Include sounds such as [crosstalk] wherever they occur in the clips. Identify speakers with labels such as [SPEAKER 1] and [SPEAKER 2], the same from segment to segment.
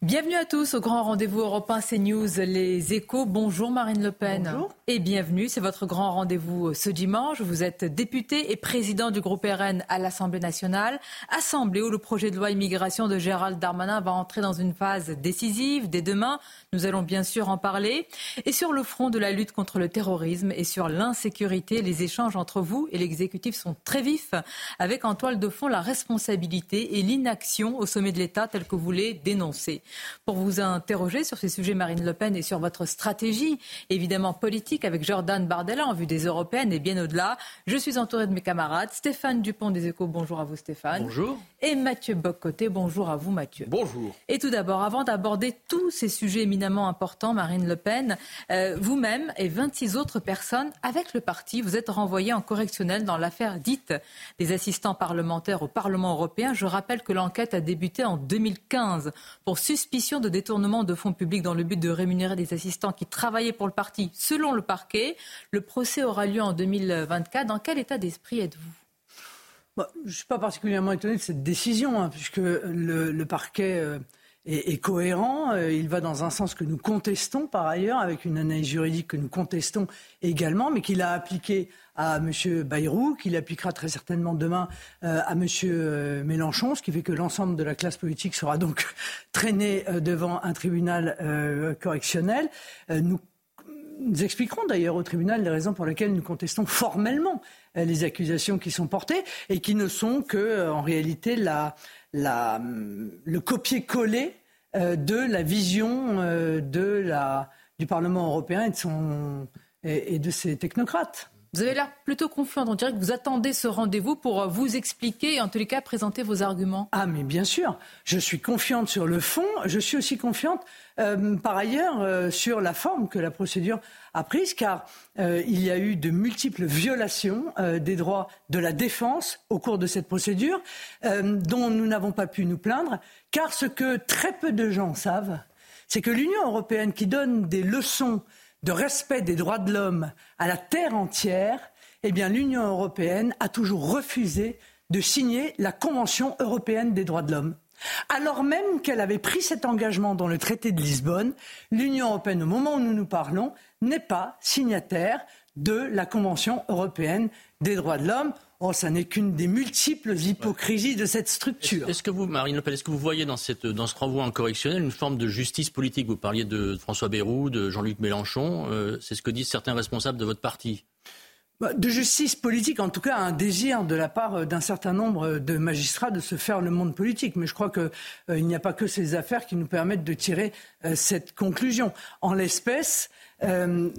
[SPEAKER 1] Bienvenue à tous au grand rendez-vous européen CNews Les Échos. Bonjour Marine Le Pen.
[SPEAKER 2] Bonjour.
[SPEAKER 1] Et bienvenue, c'est votre grand rendez-vous ce dimanche. Vous êtes député et président du groupe RN à l'Assemblée nationale. Assemblée où le projet de loi immigration de Gérald Darmanin va entrer dans une phase décisive dès demain. Nous allons bien sûr en parler. Et sur le front de la lutte contre le terrorisme et sur l'insécurité, les échanges entre vous et l'exécutif sont très vifs, avec en toile de fond la responsabilité et l'inaction au sommet de l'État tel que vous les dénoncez pour vous interroger sur ces sujets, Marine Le Pen, et sur votre stratégie, évidemment politique, avec Jordan Bardella en vue des européennes et bien au-delà. Je suis entourée de mes camarades. Stéphane Dupont des Échos, bonjour à vous Stéphane.
[SPEAKER 3] Bonjour.
[SPEAKER 1] Et Mathieu Boccoté, bonjour à vous Mathieu.
[SPEAKER 3] Bonjour.
[SPEAKER 1] Et tout d'abord, avant d'aborder tous ces sujets éminemment importants, Marine Le Pen, euh, vous-même et 26 autres personnes avec le parti, vous êtes renvoyés en correctionnel dans l'affaire dite des assistants parlementaires au Parlement européen. Je rappelle que l'enquête a débuté en 2015 pour suspicion de détournement de fonds publics dans le but de rémunérer des assistants qui travaillaient pour le parti selon le parquet. Le procès aura lieu en 2024. Dans quel état d'esprit êtes-vous?
[SPEAKER 2] Bah, Je ne suis pas particulièrement étonné de cette décision, hein, puisque le, parquet euh, est, cohérent. Euh, il va dans un sens que nous contestons par ailleurs, avec une analyse juridique que nous contestons également, mais qu'il a appliqué à M. Bayrou, qu'il appliquera très certainement demain euh, à M. Mélenchon, ce qui fait que l'ensemble de la classe politique sera donc [laughs] traîné euh, devant un tribunal correctionnel. nous expliquerons d'ailleurs au tribunal les raisons pour lesquelles nous contestons formellement les accusations qui sont portées et qui ne sont que, en réalité, le copier-coller de la vision de la, du Parlement européen et de, son, et, et de ses technocrates.
[SPEAKER 1] Vous avez l'air plutôt confiante. On dirait que vous attendez ce rendez-vous pour vous expliquer et en tous les cas présenter vos arguments.
[SPEAKER 2] Ah mais bien sûr, je suis confiante sur le fond. Je suis aussi confiante euh, par ailleurs euh, sur la forme que la procédure a prise, car euh, il y a eu de multiples violations des droits de la défense au cours de cette procédure, dont nous n'avons pas pu nous plaindre, car ce que très peu de gens savent, c'est que l'Union européenne qui donne des leçons de respect des droits de l'homme à la terre entière, eh l'Union européenne a toujours refusé de signer la Convention européenne des droits de l'homme. Alors même qu'elle avait pris cet engagement dans le traité de Lisbonne, l'Union européenne, au moment où nous nous parlons, n'est pas signataire de la Convention européenne des droits de l'homme. Oh, ça n'est qu'une des multiples hypocrisies de cette structure.
[SPEAKER 3] Est-ce que vous, Marine Le Pen, est-ce que vous voyez dans, ce renvoi en correctionnel une forme de justice politique? Vous parliez de François Bayrou, de Jean-Luc Mélenchon. Euh, c'est ce que disent certains responsables de votre parti.
[SPEAKER 2] Bah, de justice politique, en tout cas, un désir de la part d'un certain nombre de magistrats de se faire le monde politique. Mais je crois qu'il euh, n'y a pas que ces affaires qui nous permettent de tirer euh, cette conclusion. En l'espèce, euh,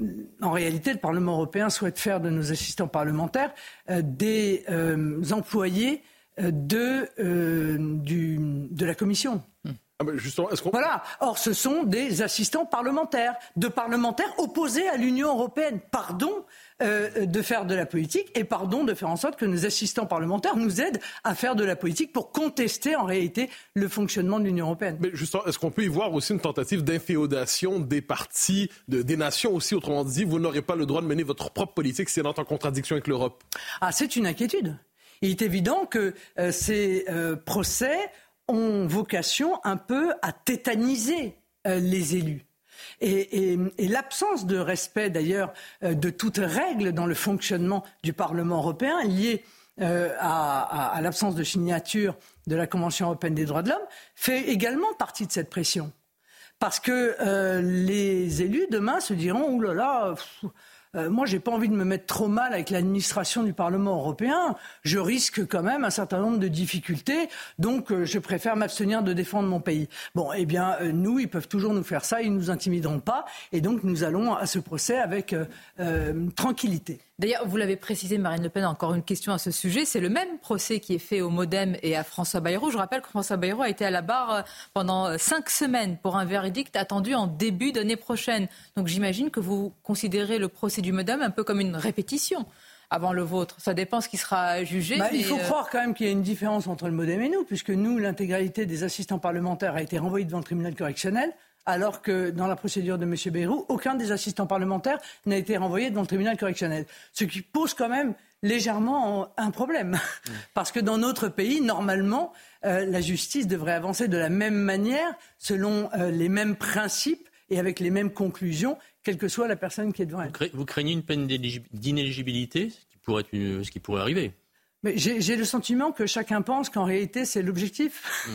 [SPEAKER 2] en réalité, le Parlement européen souhaite faire de nos assistants parlementaires euh, des euh, employés de, du, de la Commission.
[SPEAKER 4] Ah ben justement,
[SPEAKER 2] voilà. Or, ce sont des assistants parlementaires, de parlementaires opposés à l'Union européenne. Pardon euh, de faire de la politique et pardon de faire en sorte que nos assistants parlementaires nous aident à faire de la politique pour contester en réalité le fonctionnement de l'Union européenne.
[SPEAKER 4] Mais justement, est-ce qu'on peut y voir aussi une tentative d'inféodation des partis, de, des nations aussi? Autrement dit, vous n'aurez pas le droit de mener votre propre politique si elle entre en contradiction avec l'Europe.
[SPEAKER 2] Ah, c'est une inquiétude. Il est évident que euh, ces euh, procès ont vocation un peu à tétaniser les élus. Et, et, et l'absence de respect, d'ailleurs, euh, de toute règle dans le fonctionnement du Parlement européen, liée euh, à, à, à l'absence de signature de la Convention européenne des droits de l'homme, fait également partie de cette pression. Parce que euh, les élus, demain, se diront, ouh là là, euh, moi, j'ai pas envie de me mettre trop mal avec l'administration du Parlement européen. Je risque quand même un certain nombre de difficultés, donc euh, je préfère m'abstenir de défendre mon pays. Bon, eh bien, euh, nous, ils peuvent toujours nous faire ça, ils nous intimideront pas, et donc nous allons à ce procès avec euh, tranquillité.
[SPEAKER 1] D'ailleurs, vous l'avez précisé, Marine Le Pen, encore une question à ce sujet. C'est le même procès qui est fait au Modem et à François Bayrou. Je rappelle que François Bayrou a été à la barre euh, pendant euh, cinq semaines pour un verdict attendu en début d'année prochaine. Donc j'imagine que vous considérez le procès du Modem un peu comme une répétition avant le vôtre. Ça dépend ce qui sera jugé.
[SPEAKER 2] Bah, il faut euh, croire quand même qu'il y a une différence entre le Modem et nous, puisque nous, l'intégralité des assistants parlementaires a été renvoyée devant le tribunal correctionnel alors que dans la procédure de M. Bayrou, aucun des assistants parlementaires n'a été renvoyé devant le tribunal correctionnel. Ce qui pose quand même légèrement un problème. Parce que dans notre pays, normalement, euh, la justice devrait avancer de la même manière, selon euh, les mêmes principes et avec les mêmes conclusions, quelle que soit la personne qui est devant elle.
[SPEAKER 3] Vous craignez une peine d'inéligibilité, ce, qui pourrait ce qui pourrait arriver?
[SPEAKER 2] J'ai le sentiment que chacun pense qu'en réalité, c'est l'objectif.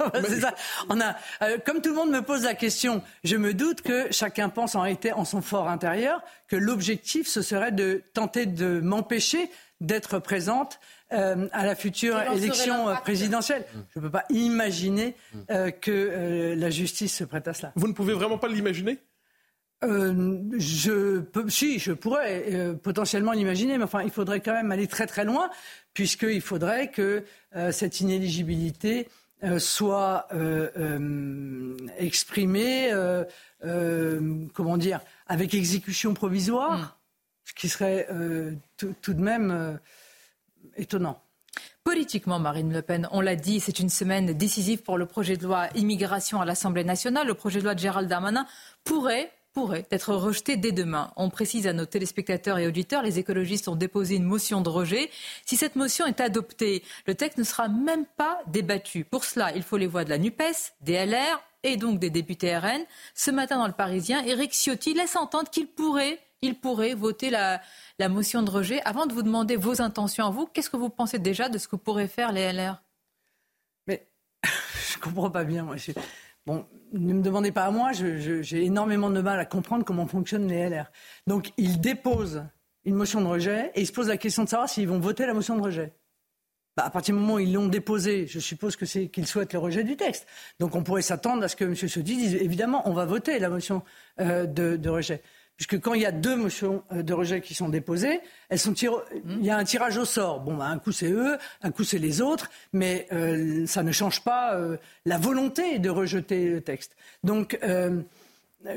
[SPEAKER 2] [laughs] Mmh. On a, euh, comme tout le monde me pose la question, je me doute que chacun pense en réalité en son fort intérieur que l'objectif ce serait de tenter de m'empêcher d'être présente euh, à la future élection euh, présidentielle. Je ne peux pas imaginer que la justice se prête à cela.
[SPEAKER 4] Vous ne pouvez vraiment pas l'imaginer?
[SPEAKER 2] Je peux, si, je pourrais potentiellement l'imaginer, mais enfin, il faudrait quand même aller très très loin, puisqu'il faudrait que cette inéligibilité euh, soit euh, euh, exprimé, comment dire, avec exécution provisoire, mm. ce qui serait tout de même étonnant.
[SPEAKER 1] Politiquement, Marine Le Pen, on l'a dit, c'est une semaine décisive pour le projet de loi immigration à l'Assemblée nationale. Le projet de loi de Gérald Darmanin pourrait pourrait être rejeté dès demain. On précise à nos téléspectateurs et auditeurs, les écologistes ont déposé une motion de rejet. Si cette motion est adoptée, le texte ne sera même pas débattu. Pour cela, il faut les voix de la NUPES, des LR et donc des députés RN. Ce matin dans le Parisien, Éric Ciotti laisse entendre qu'il pourrait, il pourrait voter la, motion de rejet. Avant de vous demander vos intentions à vous, qu'est-ce que vous pensez déjà de ce que pourraient faire les LR
[SPEAKER 2] Mais [laughs] je comprends pas bien. Moi. Bon, ne me demandez pas à moi, j'ai énormément de mal à comprendre comment fonctionnent les LR. Donc, ils déposent une motion de rejet et ils se posent la question de savoir s'ils vont voter la motion de rejet. Bah, à partir du moment où ils l'ont déposée, je suppose que c'est qu'ils souhaitent le rejet du texte. Donc, on pourrait s'attendre à ce que M. Sodi dise évidemment, on va voter la motion euh, de rejet puisque quand il y a deux motions euh, de rejet qui sont déposées, elles sont il y a un tirage au sort. Bon, bah, un coup c'est eux, un coup c'est les autres, mais euh, ça ne change pas euh, la volonté de rejeter le texte. Donc,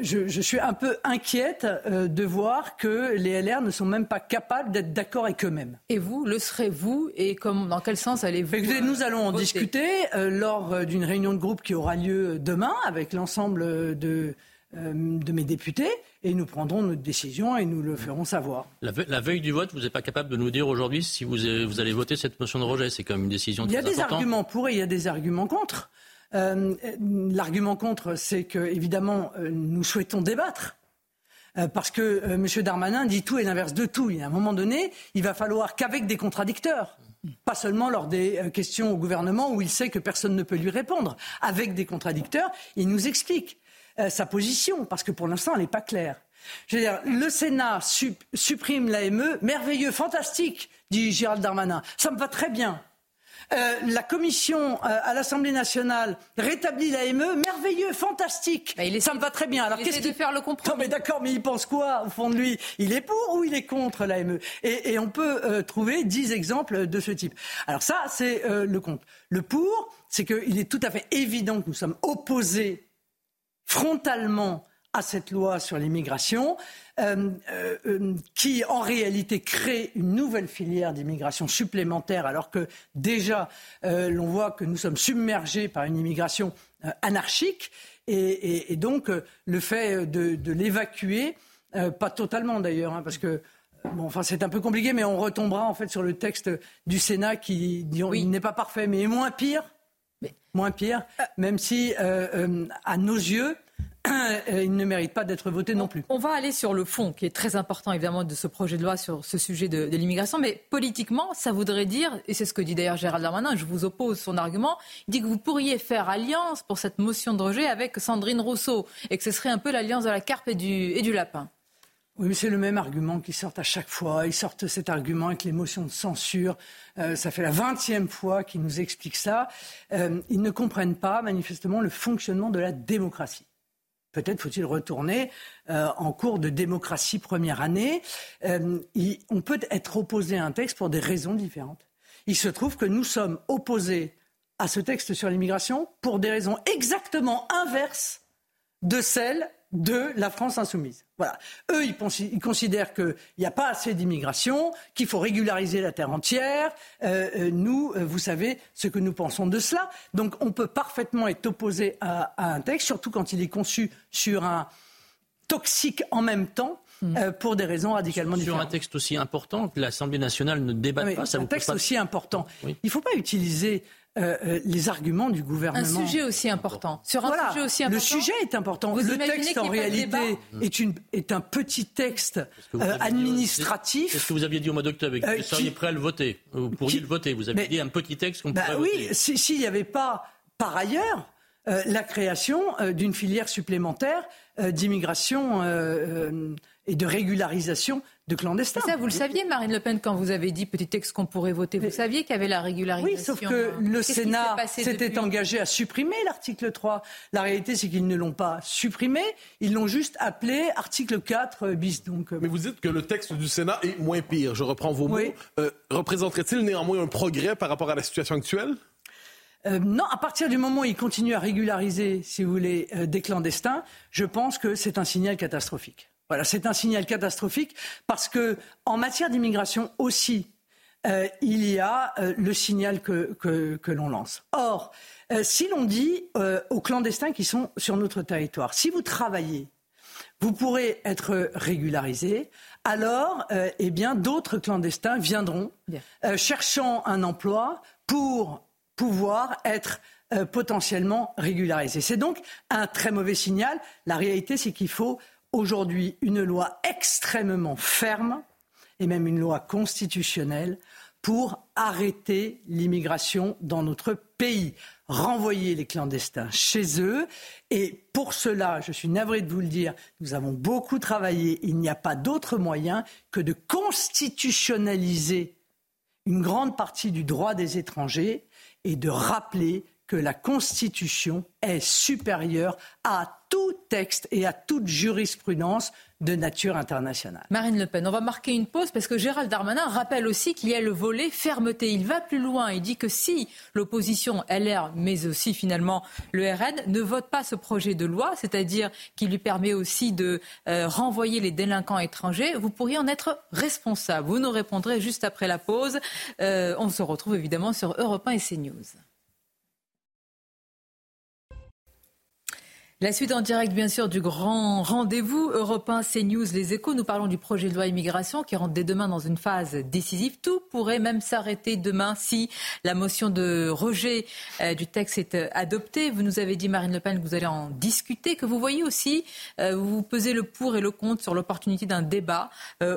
[SPEAKER 2] je, suis un peu inquiète de voir que les LR ne sont même pas capables d'être d'accord avec eux-mêmes.
[SPEAKER 1] Et vous, le serez-vous Et dans quel sens allez-vous
[SPEAKER 2] Nous allons en discuter lors d'une réunion de groupe qui aura lieu demain avec l'ensemble de de mes députés et nous prendrons notre décision et nous le ferons savoir.
[SPEAKER 3] La, veille du vote, vous n'êtes pas capable de nous dire aujourd'hui si vous, allez voter cette motion de rejet. C'est quand même une décision très
[SPEAKER 2] importante. Il y a des arguments pour et il y a des arguments contre. Euh, l'argument contre, c'est que évidemment, euh, nous souhaitons débattre. parce que M. Darmanin dit tout et l'inverse de tout. Et à un moment donné, il va falloir qu'avec des contradicteurs, pas seulement lors des questions au gouvernement où il sait que personne ne peut lui répondre, avec des contradicteurs, il nous explique. Euh, sa position, parce que pour l'instant, elle n'est pas claire. Je veux dire, le Sénat supprime l'AME, merveilleux, fantastique, dit Gérald Darmanin. Ça me va très bien. Euh, la commission euh, à l'Assemblée nationale rétablit l'AME, merveilleux, fantastique.
[SPEAKER 1] Bah, ça me va très bien.
[SPEAKER 2] Alors
[SPEAKER 1] qu'est-ce qu'il faire le compromis
[SPEAKER 2] Non mais d'accord, mais il pense quoi au fond de lui? Il est pour ou il est contre l'AME? Et, et, on peut trouver dix exemples de ce type. Alors ça, c'est le compte. Le pour, c'est qu'il est tout à fait évident que nous sommes opposés frontalement à cette loi sur l'immigration, euh, euh, euh, qui en réalité crée une nouvelle filière d'immigration supplémentaire, alors que déjà l'on voit que nous sommes submergés par une immigration anarchique, et, donc le fait de, l'évacuer, pas totalement d'ailleurs, hein, parce que Bon, enfin, c'est un peu compliqué, mais on retombera en fait sur le texte du Sénat qui, n'est pas parfait, mais moins pire moins pire, même si, euh, euh, à nos yeux, [clears throat] il ne mérite pas d'être voté non plus.
[SPEAKER 1] On va aller sur le fond, qui est très important évidemment de ce projet de loi sur ce sujet de, l'immigration, mais politiquement, ça voudrait dire, et c'est ce que dit d'ailleurs Gérald Darmanin, je vous oppose son argument, il dit que vous pourriez faire alliance pour cette motion de rejet avec Sandrine Rousseau, et que ce serait un peu l'alliance de la carpe et du lapin.
[SPEAKER 2] Oui, c'est le même argument qui sort à chaque fois. Ils sortent cet argument avec les motions de censure. Euh, ça fait la vingtième fois qu'ils nous expliquent ça. Euh, ils ne comprennent pas, manifestement, le fonctionnement de la démocratie. Peut-être faut-il retourner euh, en cours de démocratie première année. On peut être opposé à un texte pour des raisons différentes. Il se trouve que nous sommes opposés à ce texte sur l'immigration pour des raisons exactement inverses de celles de la France insoumise. Voilà. Eux, ils, considèrent qu'il n'y a pas assez d'immigration, qu'il faut régulariser la terre entière. Euh, euh, nous, euh, vous savez ce que nous pensons de cela. Donc, on peut parfaitement être opposé à, un texte, surtout quand il est conçu sur un toxique en même temps. Hmm. pour des raisons radicalement différentes.
[SPEAKER 3] Sur un texte aussi important que l'Assemblée nationale ne débatte pas,
[SPEAKER 2] ça un texte aussi important. Il ne faut pas utiliser euh, euh, les arguments du gouvernement.
[SPEAKER 1] Un sujet aussi important.
[SPEAKER 2] Sur un sujet aussi important. Le sujet est important. le texte, en réalité, est, une, est, un petit texte euh, administratif.
[SPEAKER 3] C'est ce que vous aviez dit au mois d'octobre, que vous seriez prêt à le voter? Vous pourriez le voter. Vous avez dit un petit texte qu'on bah pourrait
[SPEAKER 2] oui, voter. Oui, s'il n'y avait pas, par ailleurs, la création d'une filière supplémentaire d'immigration et de régularisation de clandestins.
[SPEAKER 1] ça, vous le saviez, Marine Le Pen, quand vous avez dit petit texte qu'on pourrait voter. Vous saviez qu'il y avait la régularisation.
[SPEAKER 2] Oui, sauf que hein. le Sénat s'était engagé à supprimer l'article 3. La réalité, c'est qu'ils ne l'ont pas supprimé. Ils l'ont juste appelé article 4 bis. Donc,
[SPEAKER 4] euh, Mais vous dites que le texte du Sénat est moins pire. Je reprends vos mots. Euh, représenterait-il néanmoins un progrès par rapport à la situation actuelle?
[SPEAKER 2] Euh, non, à partir du moment où il continue à régulariser, si vous voulez, des clandestins, je pense que c'est un signal catastrophique. Voilà, c'est un signal catastrophique parce que en matière d'immigration aussi, euh, il y a euh, le signal que, que, l'on lance. Or, euh, si l'on dit aux clandestins qui sont sur notre territoire, si vous travaillez, vous pourrez être régularisé, alors, eh bien, d'autres clandestins viendront cherchant un emploi pour pouvoir être potentiellement régularisés. C'est donc un très mauvais signal. La réalité, c'est qu'il faut aujourd'hui une loi extrêmement ferme et même une loi constitutionnelle pour arrêter l'immigration dans notre pays, renvoyer les clandestins chez eux. Et pour cela, je suis navré de vous le dire, nous avons beaucoup travaillé. Il n'y a pas d'autre moyen que de constitutionnaliser une grande partie du droit des étrangers et de rappeler que la Constitution est supérieure à tout texte et à toute jurisprudence de nature internationale.
[SPEAKER 1] Marine Le Pen, on va marquer une pause parce que Gérald Darmanin rappelle aussi qu'il y a le volet fermeté. Il va plus loin. Il dit que si l'opposition LR, mais aussi finalement le RN, ne vote pas ce projet de loi, c'est-à-dire qui lui permet aussi de euh, renvoyer les délinquants étrangers, vous pourriez en être responsable. Vous nous répondrez juste après la pause. Euh, on se retrouve évidemment sur Europe 1 et CNews. La suite en direct, bien sûr, du grand rendez-vous européen CNews Les Échos. Nous parlons du projet de loi immigration qui rentre dès demain dans une phase décisive. Tout pourrait même s'arrêter demain si la motion de rejet euh, du texte est euh, adoptée. Vous nous avez dit, Marine Le Pen, que vous allez en discuter, que vous voyez aussi, euh, vous pesez le pour et le contre sur l'opportunité d'un débat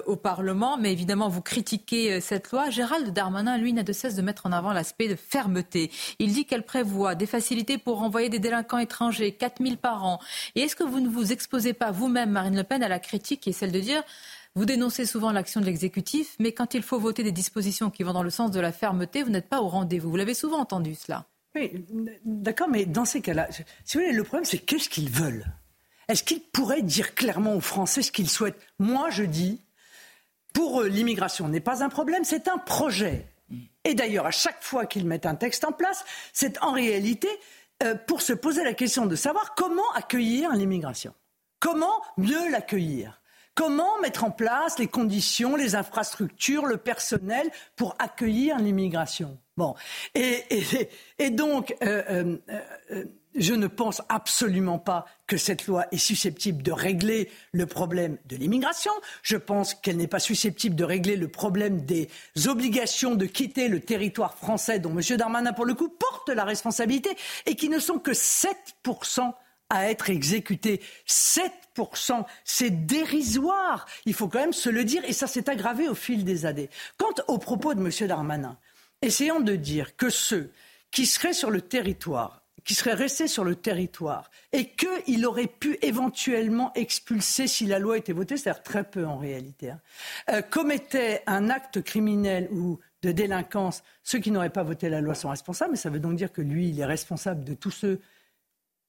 [SPEAKER 1] au Parlement. Mais évidemment, vous critiquez cette loi. Gérald Darmanin, lui, n'a de cesse de mettre en avant l'aspect de fermeté. Il dit qu'elle prévoit des facilités pour renvoyer des délinquants étrangers, 4000 par et est-ce que vous ne vous exposez pas vous-même, Marine Le Pen, à la critique qui est celle de dire vous dénoncez souvent l'action de l'exécutif, mais quand il faut voter des dispositions qui vont dans le sens de la fermeté, vous n'êtes pas au rendez-vous. Vous l'avez souvent entendu cela.
[SPEAKER 2] Oui, d'accord, mais dans ces cas-là, si vous voulez, le problème, c'est qu'est-ce qu'ils veulent? Est-ce qu'ils pourraient dire clairement aux Français ce qu'ils souhaitent? Moi, je dis, pour eux, l'immigration n'est pas un problème, c'est un projet. Et d'ailleurs, à chaque fois qu'ils mettent un texte en place, c'est en réalité pour se poser la question de savoir comment accueillir l'immigration. Comment mieux l'accueillir. Comment mettre en place les conditions, les infrastructures, le personnel pour accueillir l'immigration. Bon, et, donc, euh, euh, je ne pense absolument pas que cette loi est susceptible de régler le problème de l'immigration. Je pense qu'elle n'est pas susceptible de régler le problème des obligations de quitter le territoire français dont M. Darmanin, pour le coup, porte la responsabilité et qui ne sont que 7% à être exécutés. 7%, c'est dérisoire. Il faut quand même se le dire et ça s'est aggravé au fil des années. Quant aux propos de M. Darmanin, essayons de dire que ceux qui seraient sur le territoire qui serait resté sur le territoire et qu'il aurait pu éventuellement expulser si la loi était votée, c'est-à-dire très peu en réalité, hein, euh, commettait un acte criminel ou de délinquance, ceux qui n'auraient pas voté la loi sont responsables, mais ça veut donc dire que lui, il est responsable de tous ceux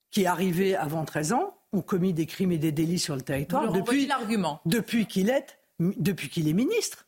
[SPEAKER 2] qui arrivaient avant 13 ans, ont commis des crimes et des délits sur le territoire depuis, depuis qu'il est, depuis qu'il est ministre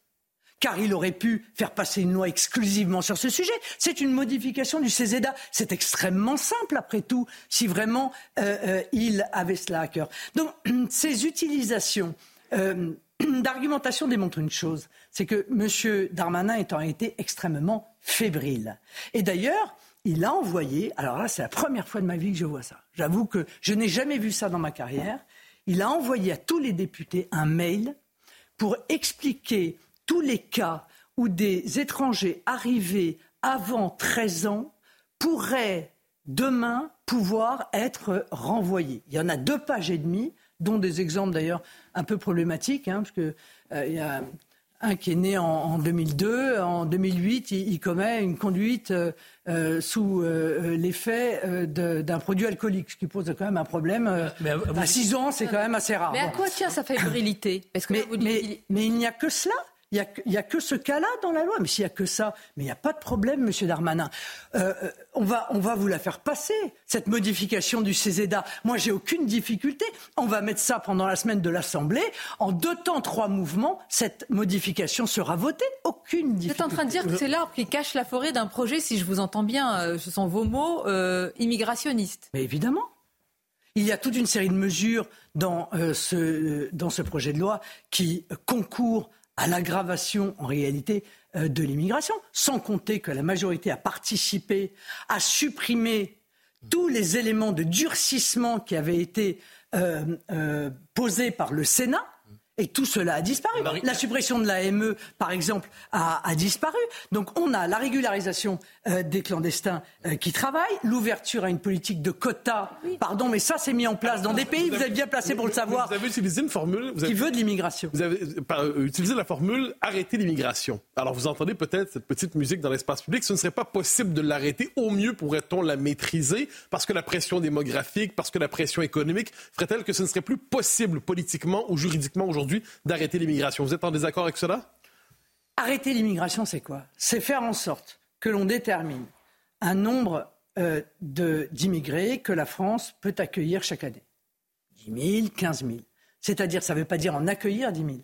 [SPEAKER 2] car il aurait pu faire passer une loi exclusivement sur ce sujet. C'est une modification du CESEDA. C'est extrêmement simple, après tout, si vraiment euh, euh, il avait cela à cœur. Donc, [clears throat] ces utilisations euh, [clears throat] d'argumentation démontrent une chose, c'est que M. Darmanin est en réalité extrêmement fébrile. Et d'ailleurs, il a envoyé, alors là c'est la première fois de ma vie que je vois ça, j'avoue que je n'ai jamais vu ça dans ma carrière, il a envoyé à tous les députés un mail pour expliquer tous les cas où des étrangers arrivés avant 13 ans pourraient demain pouvoir être renvoyés. Il y en a deux pages et demie, dont des exemples d'ailleurs un peu problématiques, hein, parce qu'il euh, y a un qui est né en, 2002, en 2008, il, commet une conduite euh, euh, sous l'effet d'un produit alcoolique, ce qui pose quand même un problème. à 6 ans, c'est quand même assez rare.
[SPEAKER 1] Mais à quoi tient sa fébrilité
[SPEAKER 2] mais, mais il n'y a que cela. Il n'y a, que ce cas-là dans la loi. Mais s'il n'y a que ça, mais il n'y a pas de problème, Monsieur Darmanin. Euh, euh, on, va, on va vous la faire passer, cette modification du CESEDA. Moi, j'ai aucune difficulté. On va mettre ça pendant la semaine de l'Assemblée. En deux temps, trois mouvements, cette modification sera votée. Aucune difficulté. Vous
[SPEAKER 1] êtes en train de dire que c'est l'arbre qui cache la forêt d'un projet, si je vous entends bien, euh, ce sont vos mots, immigrationniste.
[SPEAKER 2] Mais évidemment. Il y a toute une série de mesures dans, ce, dans ce projet de loi qui concourent à l'aggravation en réalité euh, de l'immigration, sans compter que la majorité a participé à supprimer tous les éléments de durcissement qui avaient été euh, euh, posés par le Sénat et tout cela a disparu. La suppression de l'AME, par exemple, a, disparu. Donc on a la régularisation euh, des clandestins euh, qui travaillent, l'ouverture à une politique de quotas. Pardon, mais ça c'est mis en place dans des pays, vous, êtes bien placé pour le savoir.
[SPEAKER 4] Vous avez utilisé une formule...
[SPEAKER 2] qui veut de l'immigration.
[SPEAKER 4] Vous avez euh, utilisé la formule « arrêter l'immigration ». Alors vous entendez peut-être cette petite musique dans l'espace public. Ce ne serait pas possible de l'arrêter. Au mieux pourrait-on la maîtriser parce que la pression démographique, parce que la pression économique ferait-elle que ce ne serait plus possible politiquement ou juridiquement aujourd'hui? D'arrêter l'immigration. Vous êtes en désaccord avec cela?
[SPEAKER 2] Arrêter l'immigration, c'est quoi? C'est faire en sorte que l'on détermine un nombre euh, d'immigrés que la France peut accueillir chaque année. 10 000, 15 000. C'est-à-dire, ça ne veut pas dire en accueillir 10 000.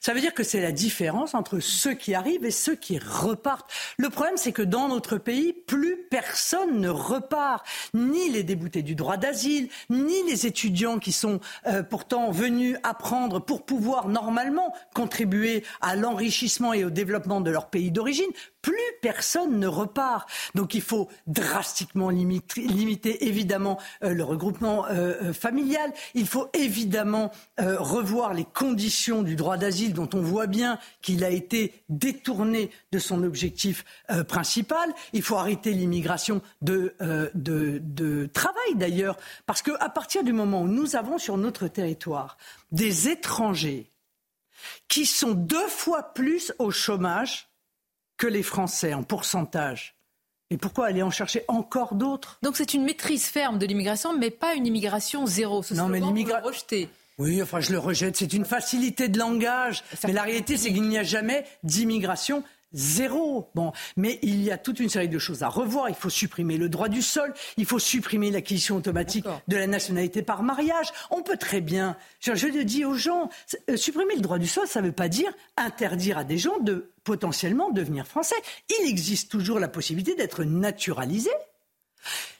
[SPEAKER 2] Ça veut dire que c'est la différence entre ceux qui arrivent et ceux qui repartent. Le problème, c'est que dans notre pays, plus personne ne repart. Ni les déboutés du droit d'asile, ni les étudiants qui sont euh, pourtant venus apprendre pour pouvoir normalement contribuer à l'enrichissement et au développement de leur pays d'origine plus personne ne repart. Donc il faut drastiquement limiter, évidemment euh, le regroupement euh, euh, familial. Il faut évidemment revoir les conditions du droit d'asile dont on voit bien qu'il a été détourné de son objectif principal. Il faut arrêter l'immigration de, de, de travail d'ailleurs, parce qu'à partir du moment où nous avons sur notre territoire des étrangers qui sont deux fois plus au chômage que les Français en pourcentage. Et pourquoi aller en chercher encore d'autres?
[SPEAKER 1] Donc c'est une maîtrise ferme de l'immigration, mais pas une immigration zéro. Ce non, mais l'immigration rejeté.
[SPEAKER 2] Oui, enfin je le rejette. C'est une facilité de langage. mais la réalité, c'est qu'il n'y a jamais d'immigration Zéro. Bon, mais il y a toute une série de choses à revoir. Il faut supprimer le droit du sol. Il faut supprimer l'acquisition automatique de la nationalité par mariage. On peut très bien. Je, le dis aux gens. Euh, supprimer le droit du sol, ça ne veut pas dire interdire à des gens de potentiellement devenir français. Il existe toujours la possibilité d'être naturalisé.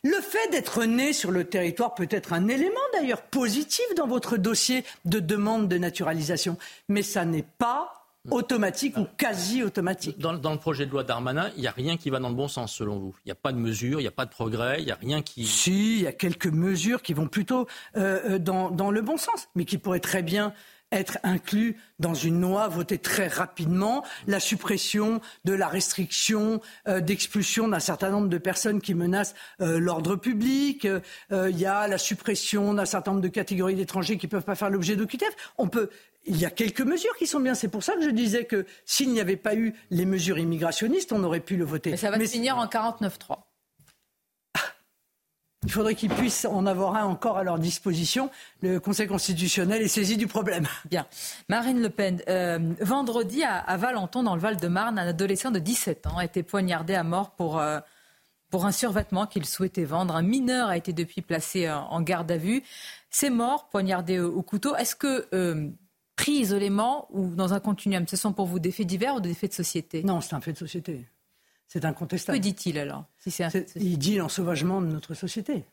[SPEAKER 2] Le fait d'être né sur le territoire peut être un élément d'ailleurs positif dans votre dossier de demande de naturalisation, mais ça n'est pas automatique ou quasi automatique.
[SPEAKER 3] Dans, le projet de loi Darmanin, il n'y a rien qui va dans le bon sens selon vous. Il n'y a pas de mesures, il n'y a pas de progrès, il n'y a rien qui.
[SPEAKER 2] Si, il y a quelques mesures qui vont plutôt euh, euh, dans, dans, le bon sens, mais qui pourraient très bien être inclus dans une loi votée très rapidement, la suppression de la restriction euh, d'expulsion d'un certain nombre de personnes qui menacent l'ordre public. Il y a la suppression d'un certain nombre de catégories d'étrangers qui ne peuvent pas faire l'objet d'OQTF. On peut il y a quelques mesures qui sont bien. C'est pour ça que je disais que s'il n'y avait pas eu les mesures immigrationnistes, on aurait pu le voter.
[SPEAKER 1] Mais ça va finir en 49-3.
[SPEAKER 2] Il faudrait qu'ils puissent en avoir un encore à leur disposition. Le Conseil constitutionnel est saisi du problème.
[SPEAKER 1] Bien. Marine Le Pen, euh, vendredi à, Valenton, dans le Val-de-Marne, un adolescent de 17 ans a été poignardé à mort pour, euh, pour un survêtement qu'il souhaitait vendre. Un mineur a été depuis placé en garde à vue. C'est mort, poignardé au couteau. Est-ce que pris isolément ou dans un continuum Ce sont pour vous des faits divers ou des faits de société?
[SPEAKER 2] Non, c'est un fait de société. C'est incontestable.
[SPEAKER 1] Que dit-il alors
[SPEAKER 2] Il dit l'ensauvagement de notre société.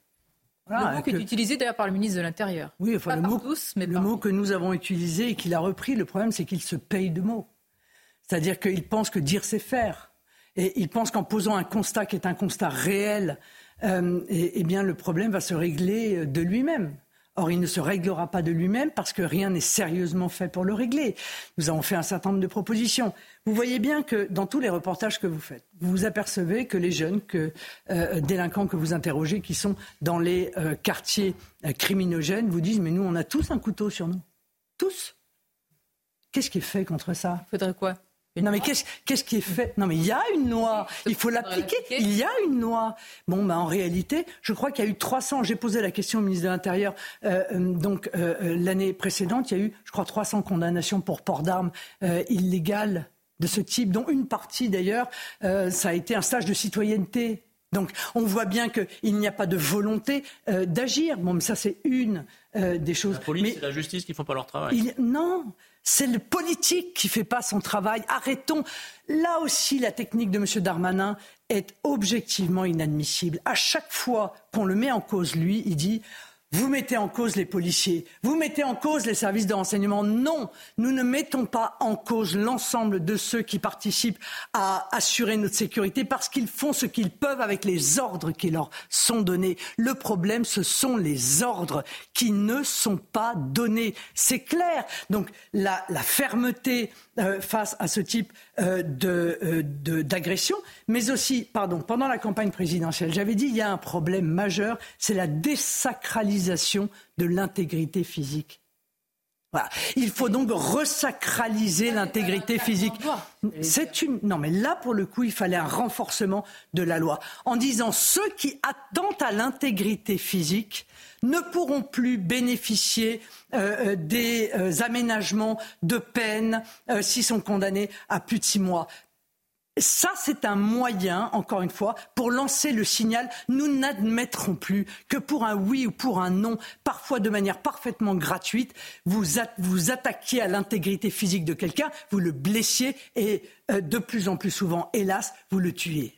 [SPEAKER 1] le mot qui est utilisé d'ailleurs par le ministre de l'Intérieur.
[SPEAKER 2] Oui, enfin, le, mot, mais le mot que nous avons utilisé et qu'il a repris, le problème c'est qu'il se paye de mots. C'est-à-dire qu'il pense que dire c'est faire. Et il pense qu'en posant un constat qui est un constat réel, euh, eh bien le problème va se régler de lui-même. Or, il ne se réglera pas de lui-même parce que rien n'est sérieusement fait pour le régler. Nous avons fait un certain nombre de propositions. Vous voyez bien que dans tous les reportages que vous faites, vous vous apercevez que les jeunes, euh, délinquants que vous interrogez, qui sont dans les euh, quartiers euh, criminogènes, vous disent mais nous, on a tous un couteau sur nous, tous. Qu'est-ce qui est fait contre ça?
[SPEAKER 1] Faudrait quoi?
[SPEAKER 2] Non mais qu'est-ce qui est fait? Non mais il y a une loi, il faut l'appliquer. Il y a une loi. Bon ben en réalité, je crois qu'il y a eu 300. J'ai posé la question au ministre de l'Intérieur. Euh, euh, donc euh, l'année précédente, il y a eu, je crois, 300 condamnations pour port d'armes illégales de ce type, dont une partie d'ailleurs, ça a été un stage de citoyenneté. Donc on voit bien qu'il n'y a pas de volonté d'agir. Bon, mais ça c'est une des choses. La
[SPEAKER 3] police et la justice qui font pas leur travail.
[SPEAKER 2] non. C'est le politique qui fait pas son travail. Arrêtons. Là aussi, la technique de M. Darmanin est objectivement inadmissible. À chaque fois qu'on le met en cause, lui, il dit vous mettez en cause les policiers, vous mettez en cause les services de renseignement. Non, nous ne mettons pas en cause l'ensemble de ceux qui participent à assurer notre sécurité parce qu'ils font ce qu'ils peuvent avec les ordres qui leur sont donnés. Le problème, ce sont les ordres qui ne sont pas donnés. C'est clair. Donc la, fermeté euh, face à ce type euh, euh, d'agression, mais aussi, pardon, pendant la campagne présidentielle, j'avais dit il y a un problème majeur, c'est la désacralisation de l'intégrité physique. Il faut donc resacraliser l'intégrité physique. C'est une non mais là pour le coup il fallait un renforcement de la loi en disant ceux qui attendent à l'intégrité physique ne pourront plus bénéficier euh, euh, des euh, aménagements de peine s'ils sont condamnés à plus de six mois. Ça, c'est un moyen, encore une fois, pour lancer le signal. Nous n'admettrons plus que pour un oui ou pour un non, parfois de manière parfaitement gratuite, vous, vous attaquiez à l'intégrité physique de quelqu'un, vous le blessiez et de plus en plus souvent, hélas, vous le tuez.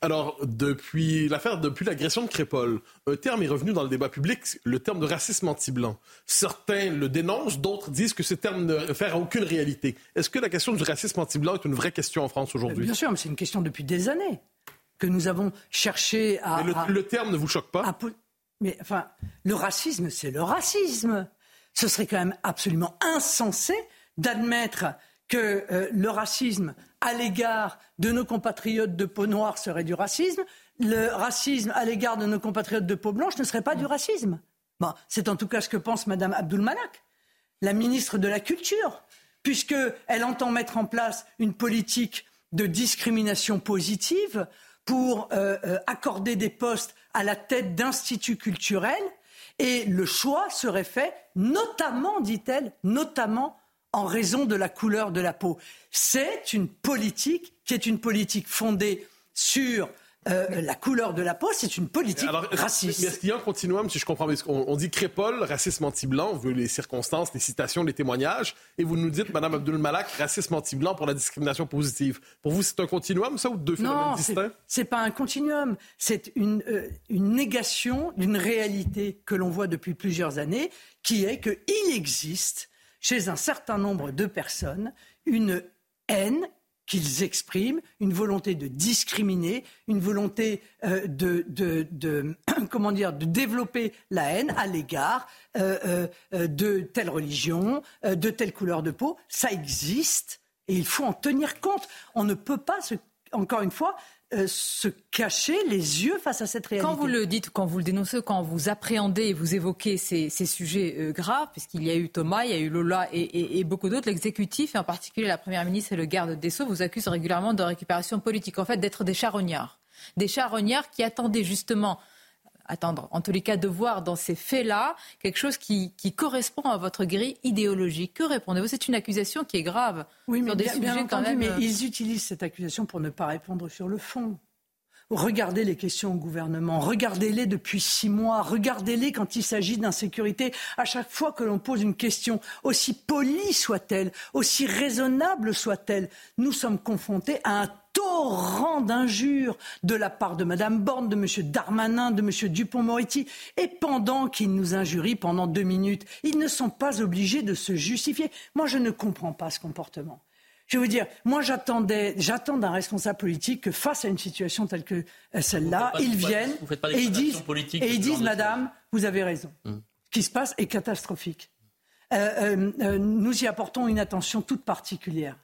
[SPEAKER 4] Alors, depuis l'affaire, depuis l'agression de Crépol, un terme est revenu dans le débat public, le terme de racisme anti-blanc. Certains le dénoncent, d'autres disent que ce terme ne réfère à aucune réalité. Est-ce que la question du racisme anti-blanc est une vraie question en France aujourd'hui?
[SPEAKER 2] Bien sûr, mais c'est une question depuis des années que nous avons cherché à.
[SPEAKER 4] Mais le, terme ne vous choque pas?
[SPEAKER 2] mais enfin, le racisme, c'est le racisme. Ce serait quand même absolument insensé d'admettre que euh, le racisme à l'égard de nos compatriotes de peau noire serait du racisme, le racisme à l'égard de nos compatriotes de peau blanche ne serait pas du racisme. Bon, c'est en tout cas ce que pense Mme Abdul Malak, la ministre de la Culture, puisqu'elle entend mettre en place une politique de discrimination positive pour euh, euh, accorder des postes à la tête d'instituts culturels. Et le choix serait fait, notamment, dit-elle, notamment en raison de la couleur de la peau. C'est une politique qui est une politique fondée sur euh, la couleur de la peau, c'est une politique raciste.
[SPEAKER 4] Mais est-ce qu'il y a un continuum, si je comprends bien, on, on dit crépole, racisme anti-blanc, on veut les circonstances, les citations, les témoignages, et vous nous dites, Madame Abdul Malak, racisme anti-blanc pour la discrimination positive. Pour vous, c'est un continuum, ça, ou deux phénomènes distincts?
[SPEAKER 2] c'est pas un continuum, c'est une, euh, une négation d'une réalité que l'on voit depuis plusieurs années, qui est qu'il existe chez un certain nombre de personnes une haine qu'ils expriment, une volonté de discriminer, une volonté euh, de, [clears throat] comment dire, de développer la haine à l'égard euh, euh, de telle religion, de telle couleur de peau. Ça existe et il faut en tenir compte. On ne peut pas, encore une fois, euh, se cacher les yeux face à cette réalité.
[SPEAKER 1] Quand vous le dites, quand vous le dénoncez, quand vous appréhendez et vous évoquez ces, sujets euh, graves, puisqu'il y a eu Thomas, il y a eu Lola et, beaucoup d'autres, l'exécutif, et en particulier la Première ministre et le garde des Sceaux, vous accusent régulièrement de récupération politique, en fait d'être des charognards. Des charognards qui attendaient justement attendre, en tous les cas, de voir dans ces faits-là quelque chose qui, correspond à votre grille idéologique. Que répondez-vous? C'est une accusation qui est grave.
[SPEAKER 2] Oui, mais bien, entendu, mais ils utilisent cette accusation pour ne pas répondre sur le fond. Regardez les questions au gouvernement, regardez-les depuis six mois, regardez-les quand il s'agit d'insécurité. À chaque fois que l'on pose une question, aussi polie soit-elle, aussi raisonnable soit-elle, nous sommes confrontés à un torrent d'injures de la part de Mme Borne, de M. Darmanin, de M. Dupont-Moretti. Et pendant qu'ils nous injurient pendant deux minutes, ils ne sont pas obligés de se justifier. Moi, je ne comprends pas ce comportement. Je veux dire, moi j'attendais, j'attends d'un responsable politique que face à une situation telle que celle-là, ils viennent et ils disent, et ils disent, Madame, vous avez raison. Hum. Ce qui se passe est catastrophique. Euh, euh, euh, nous y apportons une attention toute particulière.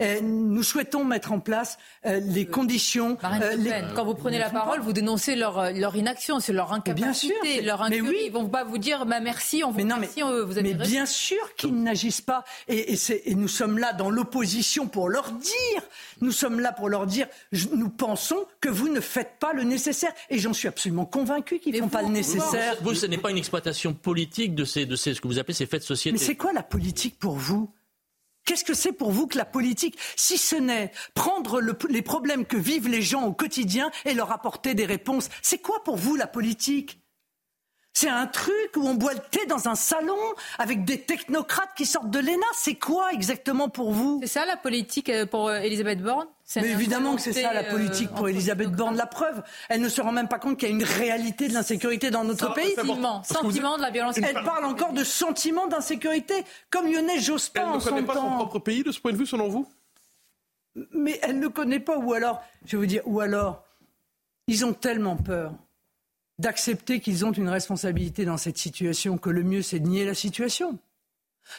[SPEAKER 2] Euh, nous souhaitons mettre en place euh, les conditions.
[SPEAKER 1] Euh, quand vous prenez la parole, vous dénoncez leur, leur inaction, c'est leur incapacité, leur incurie. Mais oui. Ils vont pas vous dire bah, merci, on vous mais non,
[SPEAKER 2] mais, vous avez Mais bien sûr qu'ils n'agissent pas. Et, et, nous sommes là dans l'opposition pour leur dire. Nous sommes là pour leur dire. Nous pensons que vous ne faites pas le nécessaire. Et j'en suis absolument convaincu qu'ils ne font pas le nécessaire.
[SPEAKER 3] Vous, ce n'est pas une exploitation politique de, ces, de ces, ce que vous appelez ces faits de société.
[SPEAKER 2] Mais c'est quoi la politique pour vous? Qu'est-ce que c'est pour vous que la politique, si ce n'est prendre les problèmes que vivent les gens au quotidien et leur apporter des réponses? C'est quoi pour vous la politique? C'est un truc où on boit le thé dans un salon avec des technocrates qui sortent de l'ENA? C'est quoi exactement pour vous?
[SPEAKER 1] C'est ça la politique euh, pour euh, Elisabeth Borne?
[SPEAKER 2] Mais évidemment que c'est ça la politique euh, pour Elisabeth Borne. La preuve, elle ne se rend même pas compte qu'il y a une réalité de l'insécurité dans notre pays.
[SPEAKER 1] Sentiment, sentiment de la violence.
[SPEAKER 2] Elle parle encore de sentiment d'insécurité, comme Lionel Jospin en son temps. Elle ne connaît pas
[SPEAKER 4] son propre pays de ce point de vue, selon vous?
[SPEAKER 2] Mais elle ne connaît pas. Ou alors, je veux vous dire, ou alors, ils ont tellement peur d'accepter qu'ils ont une responsabilité dans cette situation, que le mieux c'est de nier la situation.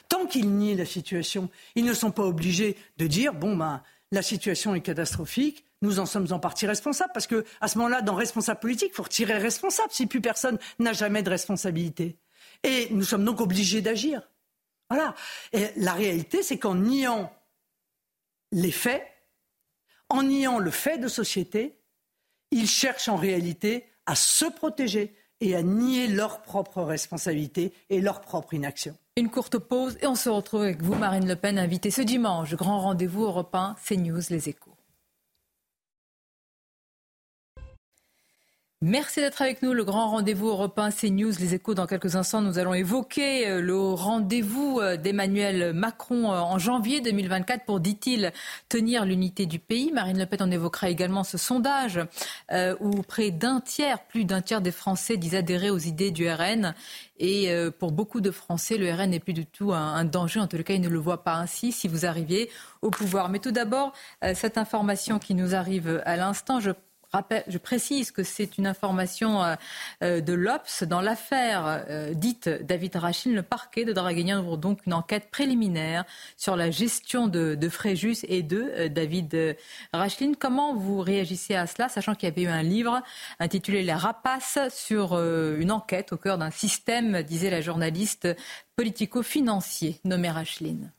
[SPEAKER 2] Tant qu'ils nient la situation, ils ne sont pas obligés de dire bon ben la situation est catastrophique, nous en sommes en partie responsables parce que à ce moment-là, dans responsable politique, il faut retirer responsable si plus personne n'a jamais de responsabilité. Et nous sommes donc obligés d'agir. Voilà. La réalité, c'est qu'en niant les faits, en niant le fait de société, ils cherchent en réalité à se protéger et à nier leur propre responsabilité et leur propre inaction.
[SPEAKER 1] Une courte pause et on se retrouve avec vous, Marine Le Pen, invitée ce dimanche. Grand rendez-vous Europe 1, CNews, Les Échos. Merci d'être avec nous. Le grand rendez-vous européen CNews, les échos. Dans quelques instants, nous allons évoquer euh, le rendez-vous euh, d'Emmanuel Macron euh, en janvier 2024 pour, dit-il, tenir l'unité du pays. Marine Le Pen en évoquera également ce sondage où près d'un tiers, plus d'un tiers des Français disent adhérer aux idées du RN. Et pour beaucoup de Français, le RN n'est plus du tout un, danger. En tout cas, ils ne le voient pas ainsi si vous arriviez au pouvoir. Mais tout d'abord, cette information qui nous arrive à l'instant, je je précise que c'est une information euh, euh, de l'Obs. Dans l'affaire euh, dite David Rachin, le parquet de Draguignan ouvre donc une enquête préliminaire sur la gestion de, Fréjus et de David Rachlin. Comment vous réagissez à cela, sachant qu'il y avait eu un livre intitulé Les rapaces sur une enquête au cœur d'un système, disait la journaliste politico-financier nommée Rachlin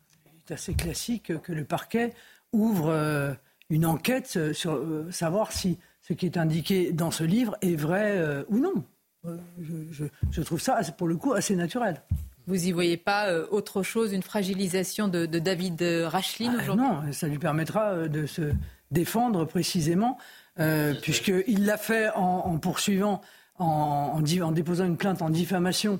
[SPEAKER 2] C'est assez classique que le parquet ouvre une enquête sur savoir si ce qui est indiqué dans ce livre est vrai euh, ou non. Euh, je, trouve ça, pour le coup, assez naturel.
[SPEAKER 1] Vous n'y voyez pas euh, autre chose, une fragilisation de, David Rachlin ah, aujourd'hui?
[SPEAKER 2] Non, ça lui permettra de se défendre précisément, puisqu'il l'a fait en, poursuivant, en, en, déposant une plainte en diffamation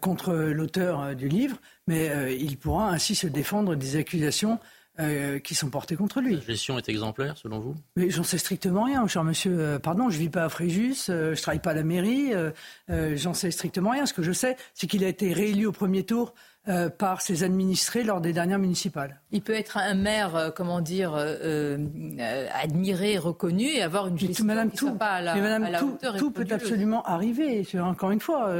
[SPEAKER 2] contre l'auteur du livre, mais il pourra ainsi se défendre des accusations euh, qui sont portés contre lui. La
[SPEAKER 3] gestion est exemplaire, selon vous?
[SPEAKER 2] Mais j'en sais strictement rien, cher monsieur. Euh, pardon, je vis pas à Fréjus, euh, je travaille pas à la mairie, j'en sais strictement rien. Ce que je sais, c'est qu'il a été réélu au premier tour par ses administrés lors des dernières municipales.
[SPEAKER 1] Il peut être un maire, comment dire, admiré, reconnu et avoir une gestion
[SPEAKER 2] Madame,
[SPEAKER 1] qui
[SPEAKER 2] tout,
[SPEAKER 1] soit pas à la,
[SPEAKER 2] Madame, tout, peut absolument arriver. Encore une fois,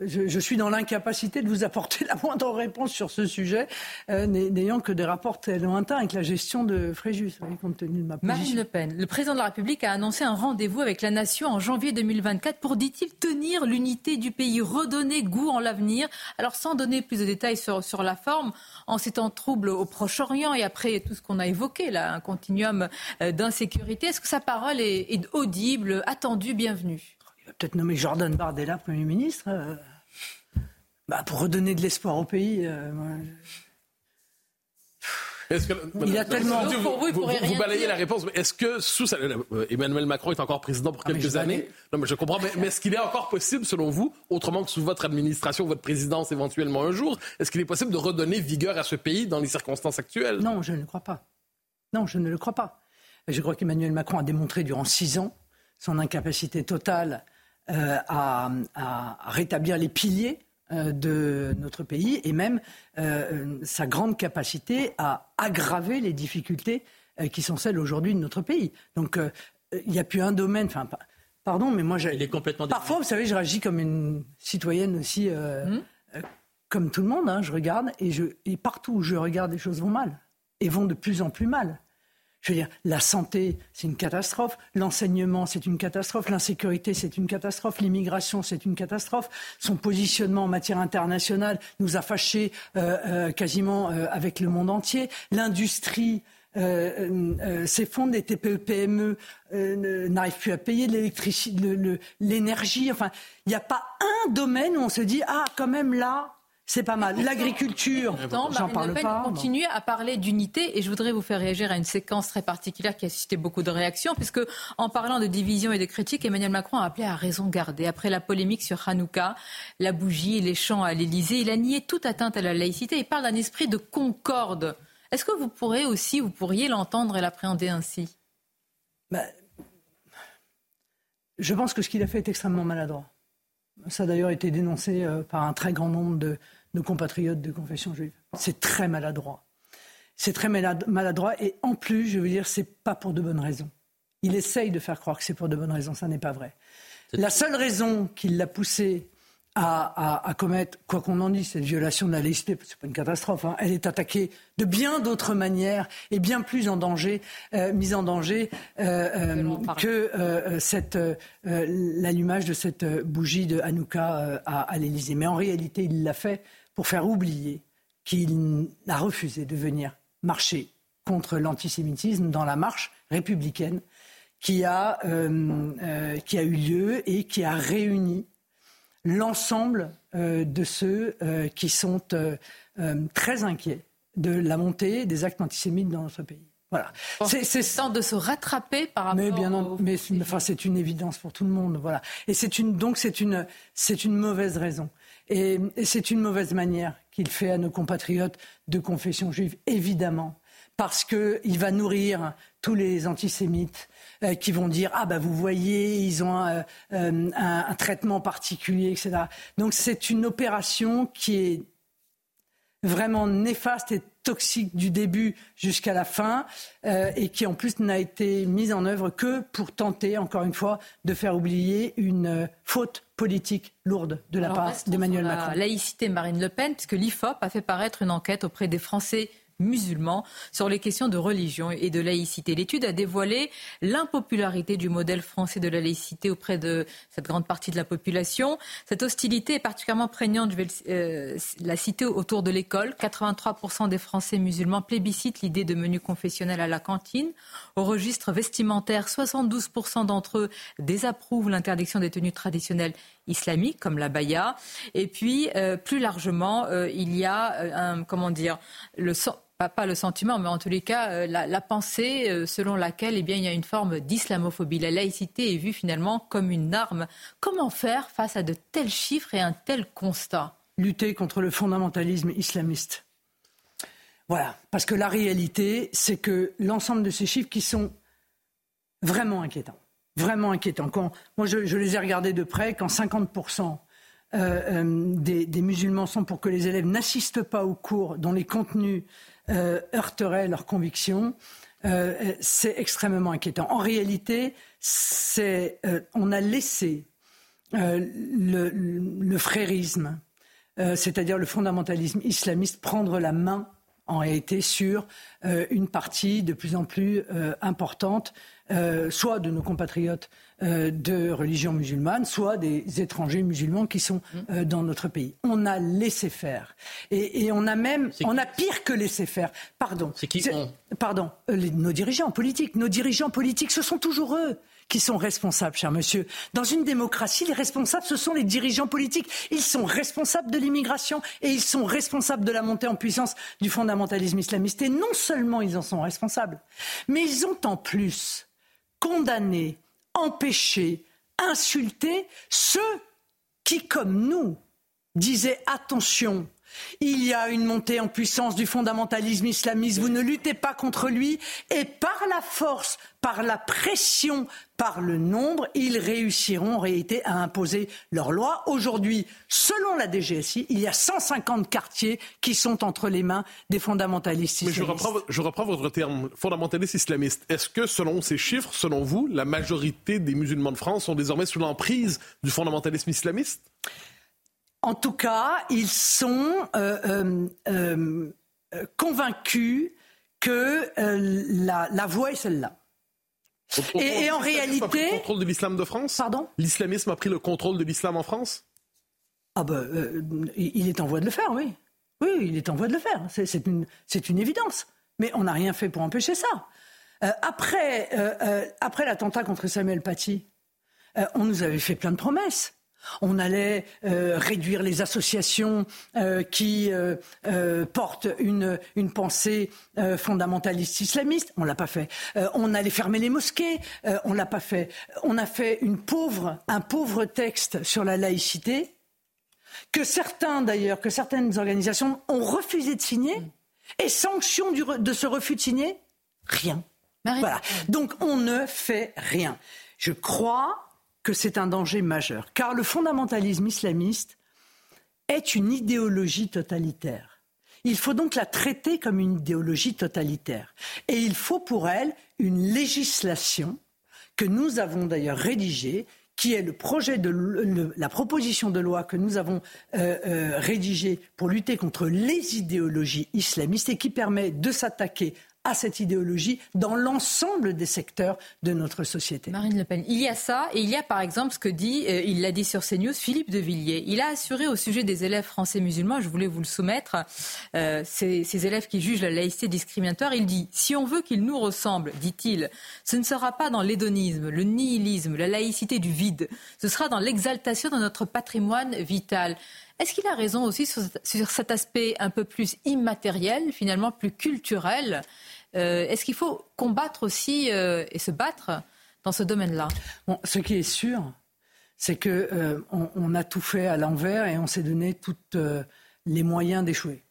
[SPEAKER 2] je, suis dans l'incapacité de vous apporter la moindre réponse sur ce sujet, euh, n'ayant que des rapports très lointains avec la gestion de Fréjus, compte tenu de ma position.
[SPEAKER 1] Marine Le Pen, le président de la République a annoncé un rendez-vous avec la nation en janvier 2024 pour, dit-il, tenir l'unité du pays, redonner goût en l'avenir. Alors, sans donner plus de détails sur, sur la forme, en ces temps troubles au Proche-Orient et après tout ce qu'on a évoqué, là, un continuum euh, d'insécurité, est-ce que sa parole est, est audible, attendue, bienvenue?
[SPEAKER 2] Peut-être nommer Jordan Bardella Premier ministre euh, bah, pour redonner de l'espoir au pays. Euh, il a tellement.
[SPEAKER 4] Vous, vous, balayez la réponse. Est-ce que sous euh, Emmanuel Macron est encore président pour ah, quelques années? Non, mais je comprends. Mais, est-ce qu'il est encore possible, selon vous, autrement que sous votre administration, votre présidence éventuellement un jour, est-ce qu'il est possible de redonner vigueur à ce pays dans les circonstances actuelles?
[SPEAKER 2] Non, je ne le crois pas. Non, je ne le crois pas. Je crois qu'Emmanuel Macron a démontré durant six ans son incapacité totale euh, à, rétablir les piliers euh, de notre pays et même euh, sa grande capacité à aggraver les difficultés qui sont celles aujourd'hui de notre pays. Donc il n'y a plus un domaine. Enfin, pardon, mais moi,
[SPEAKER 3] il est complètement.
[SPEAKER 2] Parfois, vous savez, je réagis comme une citoyenne aussi, mmh. comme tout le monde. Hein, je regarde et, je, et partout où je regarde, les choses vont mal et vont de plus en plus mal. Je veux dire, la santé, c'est une catastrophe. L'enseignement, c'est une catastrophe. L'insécurité, c'est une catastrophe. L'immigration, c'est une catastrophe. Son positionnement en matière internationale nous a fâchés euh, euh, quasiment euh, avec le monde entier. L'industrie s'effondre, les TPE-PME n'arrivent plus à payer l'électricité, l'énergie. Enfin, il n'y a pas un domaine où on se dit ah quand même là c'est pas mal. L'agriculture, j'en parle Le pas.
[SPEAKER 1] continue à parler d'unité et je voudrais vous faire réagir à une séquence très particulière qui a suscité beaucoup de réactions puisque en parlant de division et de critique, Emmanuel Macron a appelé à raison garder. Après la polémique sur Hanouka, la bougie et les chants à l'Élysée, il a nié toute atteinte à la laïcité. Il parle d'un esprit de concorde. Est-ce que vous pourrez aussi, vous pourriez l'entendre et l'appréhender ainsi?
[SPEAKER 2] Ben, Je pense que ce qu'il a fait est extrêmement maladroit. Ça a d'ailleurs été dénoncé euh, par un très grand nombre de, nos compatriotes de confession juive. C'est très maladroit. C'est très maladroit et en plus, je veux dire, c'est pas pour de bonnes raisons. Il essaye de faire croire que c'est pour de bonnes raisons, ça n'est pas vrai. La seule raison qui l'a poussé à, commettre, quoi qu'on en dise, cette violation de la laïcité, c'est pas une catastrophe, hein, elle est attaquée de bien d'autres manières et bien plus en danger, euh, mise en danger euh, euh, que cette, l'allumage de cette bougie de Hanouka à, à l'Élysée. Mais en réalité, il l'a fait pour faire oublier qu'il a refusé de venir marcher contre l'antisémitisme dans la marche républicaine qui a, euh, euh, qui a eu lieu et qui a réuni l'ensemble euh, de ceux qui sont très inquiets de la montée des actes antisémites dans notre pays. Voilà.
[SPEAKER 1] C'est temps de se rattraper par rapport.
[SPEAKER 2] Mais bien, mais enfin, c'est une évidence pour tout le monde. Voilà. Et c'est une donc c'est une c'est une mauvaise raison. Et, c'est une mauvaise manière qu'il fait à nos compatriotes de confession juive, évidemment, parce qu'il va nourrir tous les antisémites euh, qui vont dire ah bah vous voyez ils ont un, euh, un traitement particulier etc. Donc c'est une opération qui est vraiment néfaste et toxique du début jusqu'à la fin euh, et qui en plus n'a été mise en œuvre que pour tenter, encore une fois, de faire oublier une euh, faute politique lourde de la part d'Emmanuel Macron.
[SPEAKER 1] La laïcité Marine Le Pen, puisque l'IFOP a fait paraître une enquête auprès des Français musulmans sur les questions de religion et de laïcité. L'étude a dévoilé l'impopularité du modèle français de la laïcité auprès de cette grande partie de la population. Cette hostilité est particulièrement prégnante, je vais euh, la citer, autour de l'école. 83% des Français musulmans plébiscitent l'idée de menu confessionnel à la cantine. Au registre vestimentaire, 72% d'entre eux désapprouvent l'interdiction des tenues traditionnelles islamiques comme la baya. Et puis, euh, plus largement, euh, il y a comment dire, le pas, le sentiment, mais en tous les cas, euh, la, pensée euh, selon laquelle eh bien, il y a une forme d'islamophobie. La laïcité est vue finalement comme une arme. Comment faire face à de tels chiffres et un tel constat?
[SPEAKER 2] Lutter contre le fondamentalisme islamiste. Voilà, parce que la réalité, c'est que l'ensemble de ces chiffres qui sont vraiment inquiétants, vraiment inquiétants. Quand, moi, je, les ai regardés de près, quand 50% euh, des, musulmans sont pour que les élèves n'assistent pas aux cours dont les contenus euh, heurterait leurs convictions. Euh, c'est extrêmement inquiétant. En réalité, euh, on a laissé le, le, frérisme, c'est-à-dire le fondamentalisme islamiste, prendre la main en réalité sur une partie de plus en plus importante euh, soit de nos compatriotes euh, de religion musulmane, soit des étrangers musulmans qui sont euh, dans notre pays. On a laissé faire. Et, on a même, on a pire que laissé faire. Pardon.
[SPEAKER 3] C'est qui
[SPEAKER 2] Pardon. nos dirigeants politiques. Nos dirigeants politiques, ce sont toujours eux qui sont responsables, cher monsieur. Dans une démocratie, les responsables, ce sont les dirigeants politiques. Ils sont responsables de l'immigration et ils sont responsables de la montée en puissance du fondamentalisme islamiste. Et non seulement ils en sont responsables, mais ils ont en plus condamné, empêché, insulté ceux qui, comme nous, disaient attention, il y a une montée en puissance du fondamentalisme islamiste. Vous ne luttez pas contre lui. Et par la force, par la pression, par le nombre, ils réussiront en réalité à imposer leur loi. Aujourd'hui, selon la DGSI, il y a 150 quartiers qui sont entre les mains des fondamentalistes islamistes.
[SPEAKER 4] Mais je reprends, votre terme, fondamentaliste islamiste. Est-ce que, selon ces chiffres, selon vous, la majorité des musulmans de France sont désormais sous l'emprise du fondamentalisme islamiste?
[SPEAKER 2] En tout cas, ils sont euh, euh, euh, convaincus que la, voie est celle-là.
[SPEAKER 4] Et, en réalité. Le contrôle de l'islam de France
[SPEAKER 2] Pardon?
[SPEAKER 4] L'islamisme a pris le contrôle de l'islam en France?
[SPEAKER 2] Ah ben, il est en voie de le faire, oui. Oui, il est en voie de le faire. C'est une, une, évidence. Mais on n'a rien fait pour empêcher ça. après après l'attentat contre Samuel Paty, on nous avait fait plein de promesses. On allait euh, réduire les associations euh, qui euh, portent une, une pensée fondamentaliste islamiste. On l'a pas fait. on allait fermer les mosquées. on l'a pas fait. On a fait une pauvre, un pauvre texte sur la laïcité que certains d'ailleurs, que certaines organisations ont refusé de signer. Et sanction de ce refus de signer, rien. Voilà. Donc on ne fait rien. Je crois que c'est un danger majeur. Car le fondamentalisme islamiste est une idéologie totalitaire. Il faut donc la traiter comme une idéologie totalitaire. Et il faut pour elle une législation que nous avons d'ailleurs rédigée, qui est le projet de la proposition de loi que nous avons euh, euh, rédigée pour lutter contre les idéologies islamistes et qui permet de s'attaquer à cette idéologie dans l'ensemble des secteurs de notre société.
[SPEAKER 1] Marine Le Pen, il y a ça et il y a par exemple ce que dit, euh, il l'a dit sur CNews, Philippe de Villiers. Il a assuré au sujet des élèves français musulmans, je voulais vous le soumettre, euh, ces, élèves qui jugent la laïcité discriminatoire, il dit, si on veut qu'ils nous ressemblent, dit-il, ce ne sera pas dans l'hédonisme, le nihilisme, la laïcité du vide, ce sera dans l'exaltation de notre patrimoine vital. Est-ce qu'il a raison aussi sur, cet aspect un peu plus immatériel, finalement plus culturel? Est-ce qu'il faut combattre aussi euh, et se battre dans ce domaine-là?
[SPEAKER 2] Ce qui est sûr, c'est qu'on euh, on a tout fait à l'envers et on s'est donné tous les moyens d'échouer.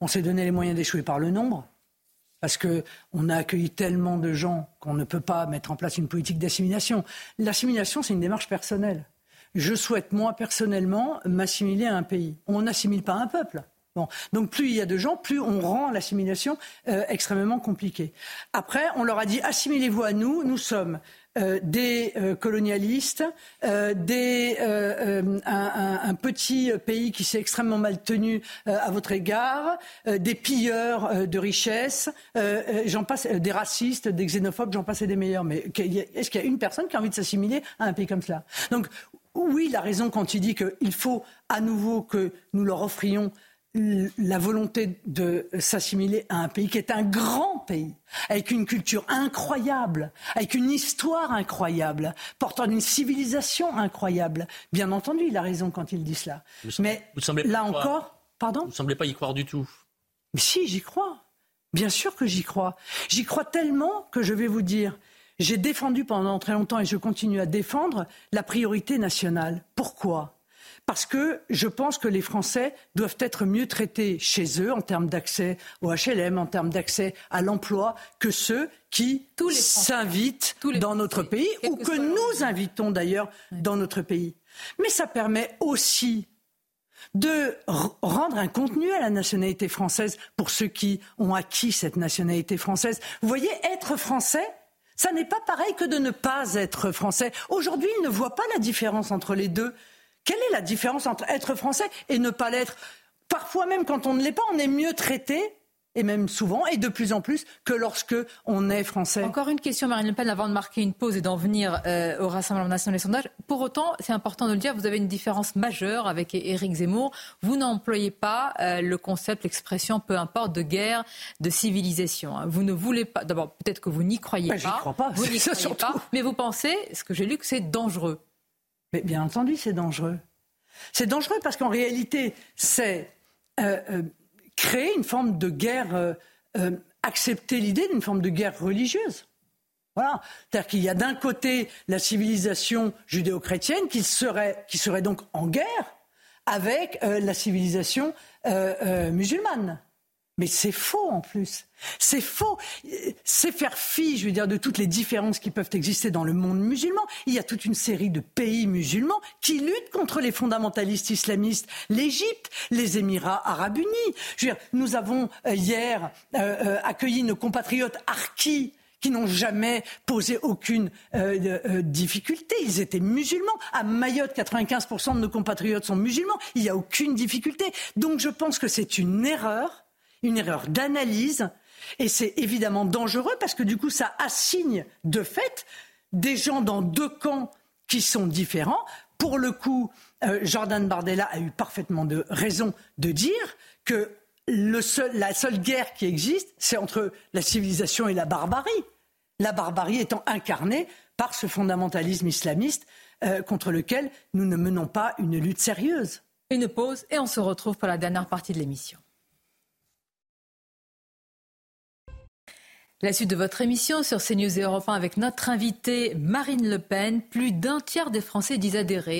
[SPEAKER 2] On s'est donné les moyens d'échouer par le nombre, parce qu'on a accueilli tellement de gens qu'on ne peut pas mettre en place une politique d'assimilation. L'assimilation, c'est une démarche personnelle je souhaite, moi, personnellement, m'assimiler à un pays. On n'assimile pas un peuple. Donc plus il y a de gens, plus on rend l'assimilation euh, extrêmement compliquée. Après, on leur a dit assimilez-vous à nous, nous sommes euh, des euh, colonialistes, des, un, petit pays qui s'est extrêmement mal tenu à votre égard, des pilleurs de richesses, j'en passe, des racistes, des xénophobes, j'en passe et des meilleurs. Mais est-ce qu'il y a une personne qui a envie de s'assimiler à un pays comme cela? Donc oui, il a raison quand il dit qu'il faut à nouveau que nous leur offrions la volonté de s'assimiler à un pays qui est un grand pays, avec une culture incroyable, avec une histoire incroyable, portant une civilisation incroyable. Bien entendu, il a raison quand il dit cela. Mais là encore, pardon?
[SPEAKER 3] Vous ne semblez pas y croire du tout.
[SPEAKER 2] Mais si, j'y crois. Bien sûr que j'y crois. J'y crois tellement que je vais vous dire, j'ai défendu pendant très longtemps et je continue à défendre la priorité nationale. Pourquoi? Parce que je pense que les Français doivent être mieux traités chez eux en termes d'accès au HLM, en termes d'accès à l'emploi, que ceux qui s'invitent dans notre pays ou que, nous invitons d'ailleurs dans notre pays. Mais ça permet aussi de rendre un contenu à la nationalité française pour ceux qui ont acquis cette nationalité française. Vous voyez, être français, ça n'est pas pareil que de ne pas être français. Aujourd'hui, ils ne voient pas la différence entre les deux. Quelle est la différence entre être français et ne pas l'être? Parfois même quand on ne l'est pas, on est mieux traité et même souvent, et de plus en plus, que lorsque on est français.
[SPEAKER 1] Encore une question, Marine Le Pen, avant de marquer une pause et d'en venir euh, au Rassemblement national des sondages. Pour autant, c'est important de le dire, vous avez une différence majeure avec Éric Zemmour. Vous n'employez pas euh, le concept, l'expression, peu importe, de guerre, de civilisation. Hein. Vous ne voulez pas. D'abord, peut-être que vous n'y croyez
[SPEAKER 2] ben, pas. Crois pas.
[SPEAKER 1] Vous n'y [laughs] croyez pas. Mais vous pensez, ce que j'ai lu, que c'est dangereux.
[SPEAKER 2] Mais bien entendu, c'est dangereux. C'est dangereux parce qu'en réalité, c'est euh, euh, créer une forme de guerre, euh, accepter l'idée d'une forme de guerre religieuse. Voilà. C'est-à-dire qu'il y a d'un côté la civilisation judéo-chrétienne qui serait, qui serait donc en guerre avec la civilisation musulmane. Mais c'est faux en plus. C'est faux. C'est faire fi, je veux dire, de toutes les différences qui peuvent exister dans le monde musulman. Il y a toute une série de pays musulmans qui luttent contre les fondamentalistes islamistes. L'Égypte, les Émirats arabes unis. Je veux dire, nous avons euh, hier euh, euh, accueilli nos compatriotes harkis qui n'ont jamais posé aucune difficulté. Ils étaient musulmans. À Mayotte, 95% de nos compatriotes sont musulmans. Il n'y a aucune difficulté. Donc je pense que c'est une erreur une erreur d'analyse. Et c'est évidemment dangereux parce que du coup, ça assigne de fait des gens dans deux camps qui sont différents. Pour le coup, euh, Jordan Bardella a eu parfaitement de raison de dire que la seule guerre qui existe, c'est entre la civilisation et la barbarie. La barbarie étant incarnée par ce fondamentalisme islamiste euh, contre lequel nous ne menons pas une lutte sérieuse.
[SPEAKER 1] Une pause et on se retrouve pour la dernière partie de l'émission. La suite de votre émission sur CNews et Europe 1 avec notre invitée Marine Le Pen. Plus d'un tiers des Français disent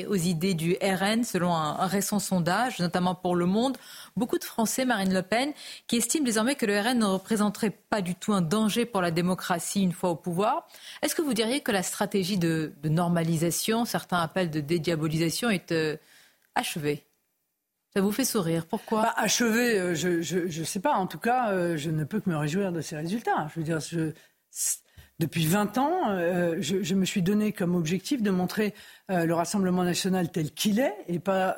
[SPEAKER 1] aux idées du RN selon un, récent sondage, notamment pour Le Monde. Beaucoup de Français, Marine Le Pen, qui estiment désormais que le RN ne représenterait pas du tout un danger pour la démocratie une fois au pouvoir. Est-ce que vous diriez que la stratégie de, normalisation, certains appellent de dédiabolisation, est euh, achevée? Ça vous fait sourire. Pourquoi?
[SPEAKER 2] Bah, Achevé, euh, je ne sais pas. En tout cas, euh, je ne peux que me réjouir de ces résultats. Je veux dire, depuis 20 ans, euh, je, me suis donné comme objectif de montrer le Rassemblement national tel qu'il est et pas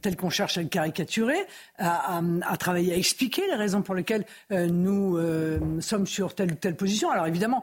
[SPEAKER 2] tel qu'on cherche à le caricaturer, à, à, travailler à expliquer les raisons pour lesquelles nous sommes sur telle ou telle position. Alors évidemment,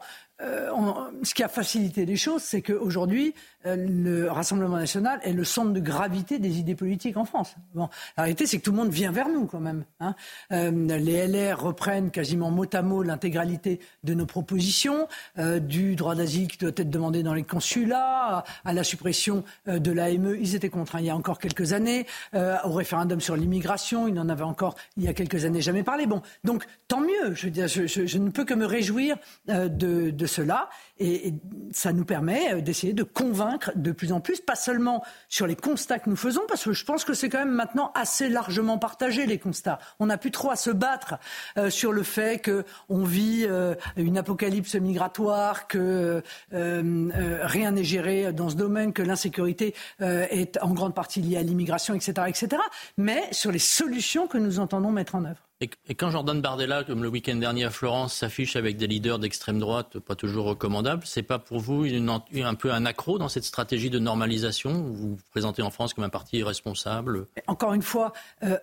[SPEAKER 2] ce qui a facilité les choses, c'est qu'aujourd'hui, euh, le Rassemblement national est le centre de gravité des idées politiques en France. Bon, la réalité, c'est que tout le monde vient vers nous quand même. Hein. Euh, les LR reprennent quasiment mot à mot l'intégralité de nos propositions, euh, du droit d'asile qui doit être demandé dans les consulats, à, la suppression de l'AME. Ils étaient contre hein, il y a encore quelques années, au référendum sur l'immigration. Ils n'en avaient encore il y a quelques années jamais parlé. Bon, donc tant mieux. Je ne peux que me réjouir de, de cela. Et, ça nous permet euh, d'essayer de convaincre de plus en plus, pas seulement sur les constats que nous faisons, parce que je pense que c'est quand même maintenant assez largement partagé les constats. On n'a plus trop à se battre euh, sur le fait qu'on vit euh, une apocalypse migratoire, que rien n'est géré dans ce domaine, que l'insécurité est en grande partie liée à l'immigration, etc., etc. Mais sur les solutions que nous entendons mettre en œuvre.
[SPEAKER 3] Et, quand Jordan Bardella, comme le week-end dernier à Florence, s'affiche avec des leaders d'extrême droite, pas toujours recommandables, c'est pas pour vous un peu un accro dans cette stratégie de normalisation Vous vous présentez en France comme un parti irresponsable?
[SPEAKER 2] Encore une fois, euh,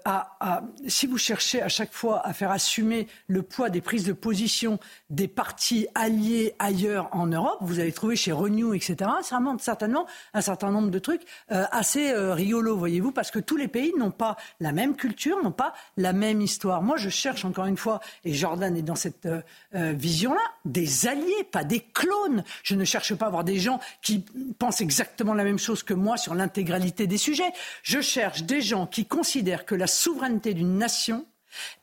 [SPEAKER 2] si vous cherchez à chaque fois à faire assumer le poids des prises de position des partis alliés ailleurs en Europe, vous allez trouver chez Renew, etc., certainement un certain nombre de trucs euh, assez euh, rigolos, voyez-vous, parce que tous les pays n'ont pas la même culture, n'ont pas la même histoire moi, je cherche encore une fois, et Jordan est dans cette euh, euh, vision-là, des alliés, pas des clones. Je ne cherche pas à avoir des gens qui pensent exactement la même chose que moi sur l'intégralité des sujets. Je cherche des gens qui considèrent que la souveraineté d'une nation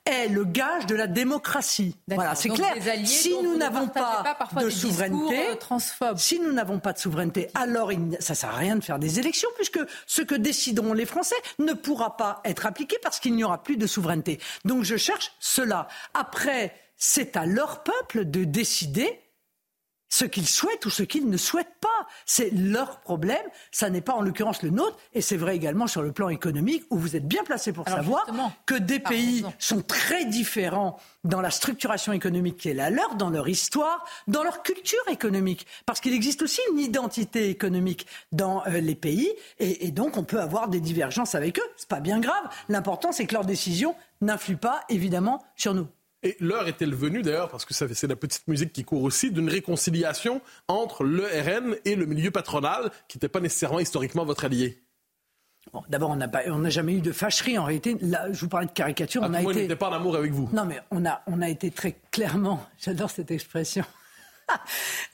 [SPEAKER 2] est le gage de la démocratie. Voilà, c'est clair. Si nous n'avons pas, de souveraineté, euh, si nous n'avons pas de souveraineté, alors il, ça sert à rien de faire des élections puisque ce que décideront les Français ne pourra pas être appliqué parce qu'il n'y aura plus de souveraineté. Donc je cherche cela. Après, c'est à leur peuple de décider ce qu'ils souhaitent ou ce qu'ils ne souhaitent pas. C'est leur problème, ça n'est pas en l'occurrence le nôtre, et c'est vrai également sur le plan économique, où vous êtes bien placé pour savoir que des pays sont très différents dans la structuration économique qui est la leur, dans leur histoire, dans leur culture économique. Parce qu'il existe aussi une identité économique dans euh, les pays, et, et, donc on peut avoir des divergences avec eux. C'est pas bien grave. L'important, c'est que leurs décisions n'influent pas, évidemment, sur nous.
[SPEAKER 4] Et l'heure est-elle venue, d'ailleurs, parce que c'est la petite musique qui court aussi, d'une réconciliation entre le RN et le milieu patronal, qui n'était pas nécessairement historiquement votre allié?
[SPEAKER 2] D'abord, on n'a jamais eu de fâcherie. En réalité, là, je vous parlais de caricature.
[SPEAKER 4] Ah, on a été... n'était pas en amour avec vous.
[SPEAKER 2] Non, mais on a, on a été très clairement. [laughs] J'adore cette expression. [laughs]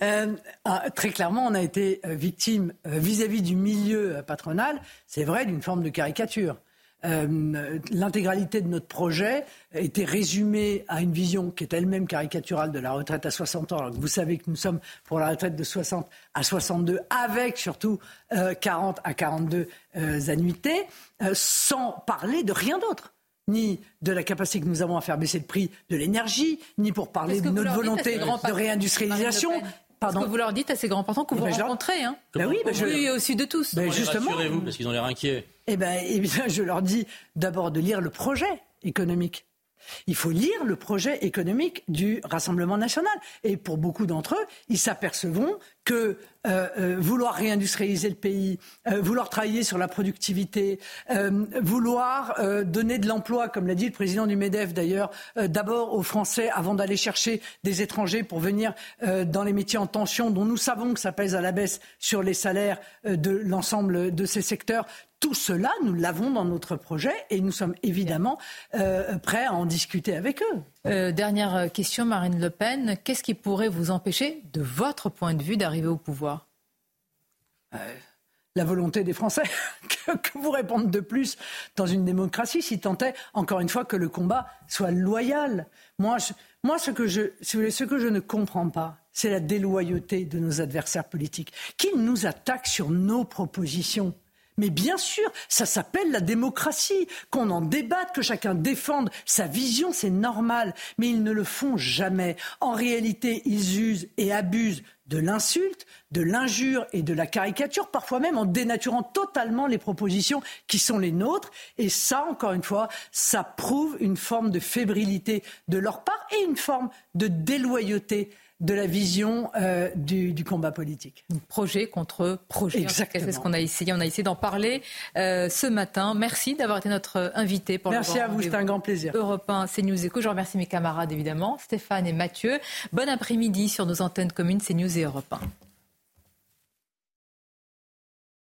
[SPEAKER 2] Euh, ah, très clairement, on a été euh, victime vis à -vis du milieu patronal, c'est vrai, d'une forme de caricature. Euh, l'intégralité de notre projet était résumée à une vision qui est elle-même caricaturale de la retraite à 60 ans. Alors que vous savez que nous sommes pour la retraite de 60 à 62, avec surtout 40 euh, à 42 euh, annuités, sans parler de rien d'autre ni de la capacité que nous avons à faire baisser le prix de l'énergie, ni pour parler de notre volonté de réindustrialisation,
[SPEAKER 1] Pardon. Ce que vous leur dites à ces grands patrons que vous rencontrez. Hein.
[SPEAKER 2] Ben oui,
[SPEAKER 1] ben je... au sud de tous.
[SPEAKER 3] Ben justement. Rassurez-vous, parce qu'ils ont l'air inquiets.
[SPEAKER 2] Eh bien, eh bien, je leur dis d'abord de lire le projet économique. Il faut lire le projet économique du Rassemblement national. Et pour beaucoup d'entre eux, ils s'apercevront que euh, euh, vouloir réindustrialiser le pays, euh, vouloir travailler sur la productivité, vouloir donner de l'emploi, comme l'a dit le président du MEDEF d'ailleurs, d'abord aux Français avant d'aller chercher des étrangers pour venir dans les métiers en tension, dont nous savons que ça pèse à la baisse sur les salaires de l'ensemble de ces secteurs. Tout cela, nous l'avons dans notre projet et nous sommes évidemment prêts à en discuter avec eux.
[SPEAKER 1] Dernière question, Marine Le Pen. Qu'est-ce qui pourrait vous empêcher, de votre point de vue, d'arriver au pouvoir?
[SPEAKER 2] Euh, la volonté des Français. [laughs] que, vous répondre de plus dans une démocratie si tant est, encore une fois, que le combat soit loyal Moi, ce, que je, ce que je ne comprends pas, c'est la déloyauté de nos adversaires politiques, qui nous attaquent sur nos propositions. Mais bien sûr, ça s'appelle la démocratie. Qu'on en débatte, que chacun défende sa vision, c'est normal. Mais ils ne le font jamais. En réalité, ils usent et abusent de l'insulte, de l'injure et de la caricature, parfois même en dénaturant totalement les propositions qui sont les nôtres. Et ça, encore une fois, ça prouve une forme de fébrilité de leur part et une forme de déloyauté de la vision euh, du, combat politique.
[SPEAKER 1] Projet contre projet. C'est ce qu'on a essayé. On a essayé d'en parler euh, ce matin. Merci d'avoir été notre invité. Pour
[SPEAKER 2] Merci à vous, c'était un grand plaisir.
[SPEAKER 1] Europe 1, CNews Eco. Je remercie mes camarades évidemment, Stéphane et Mathieu. Bon après-midi sur nos antennes communes CNews et Europe 1.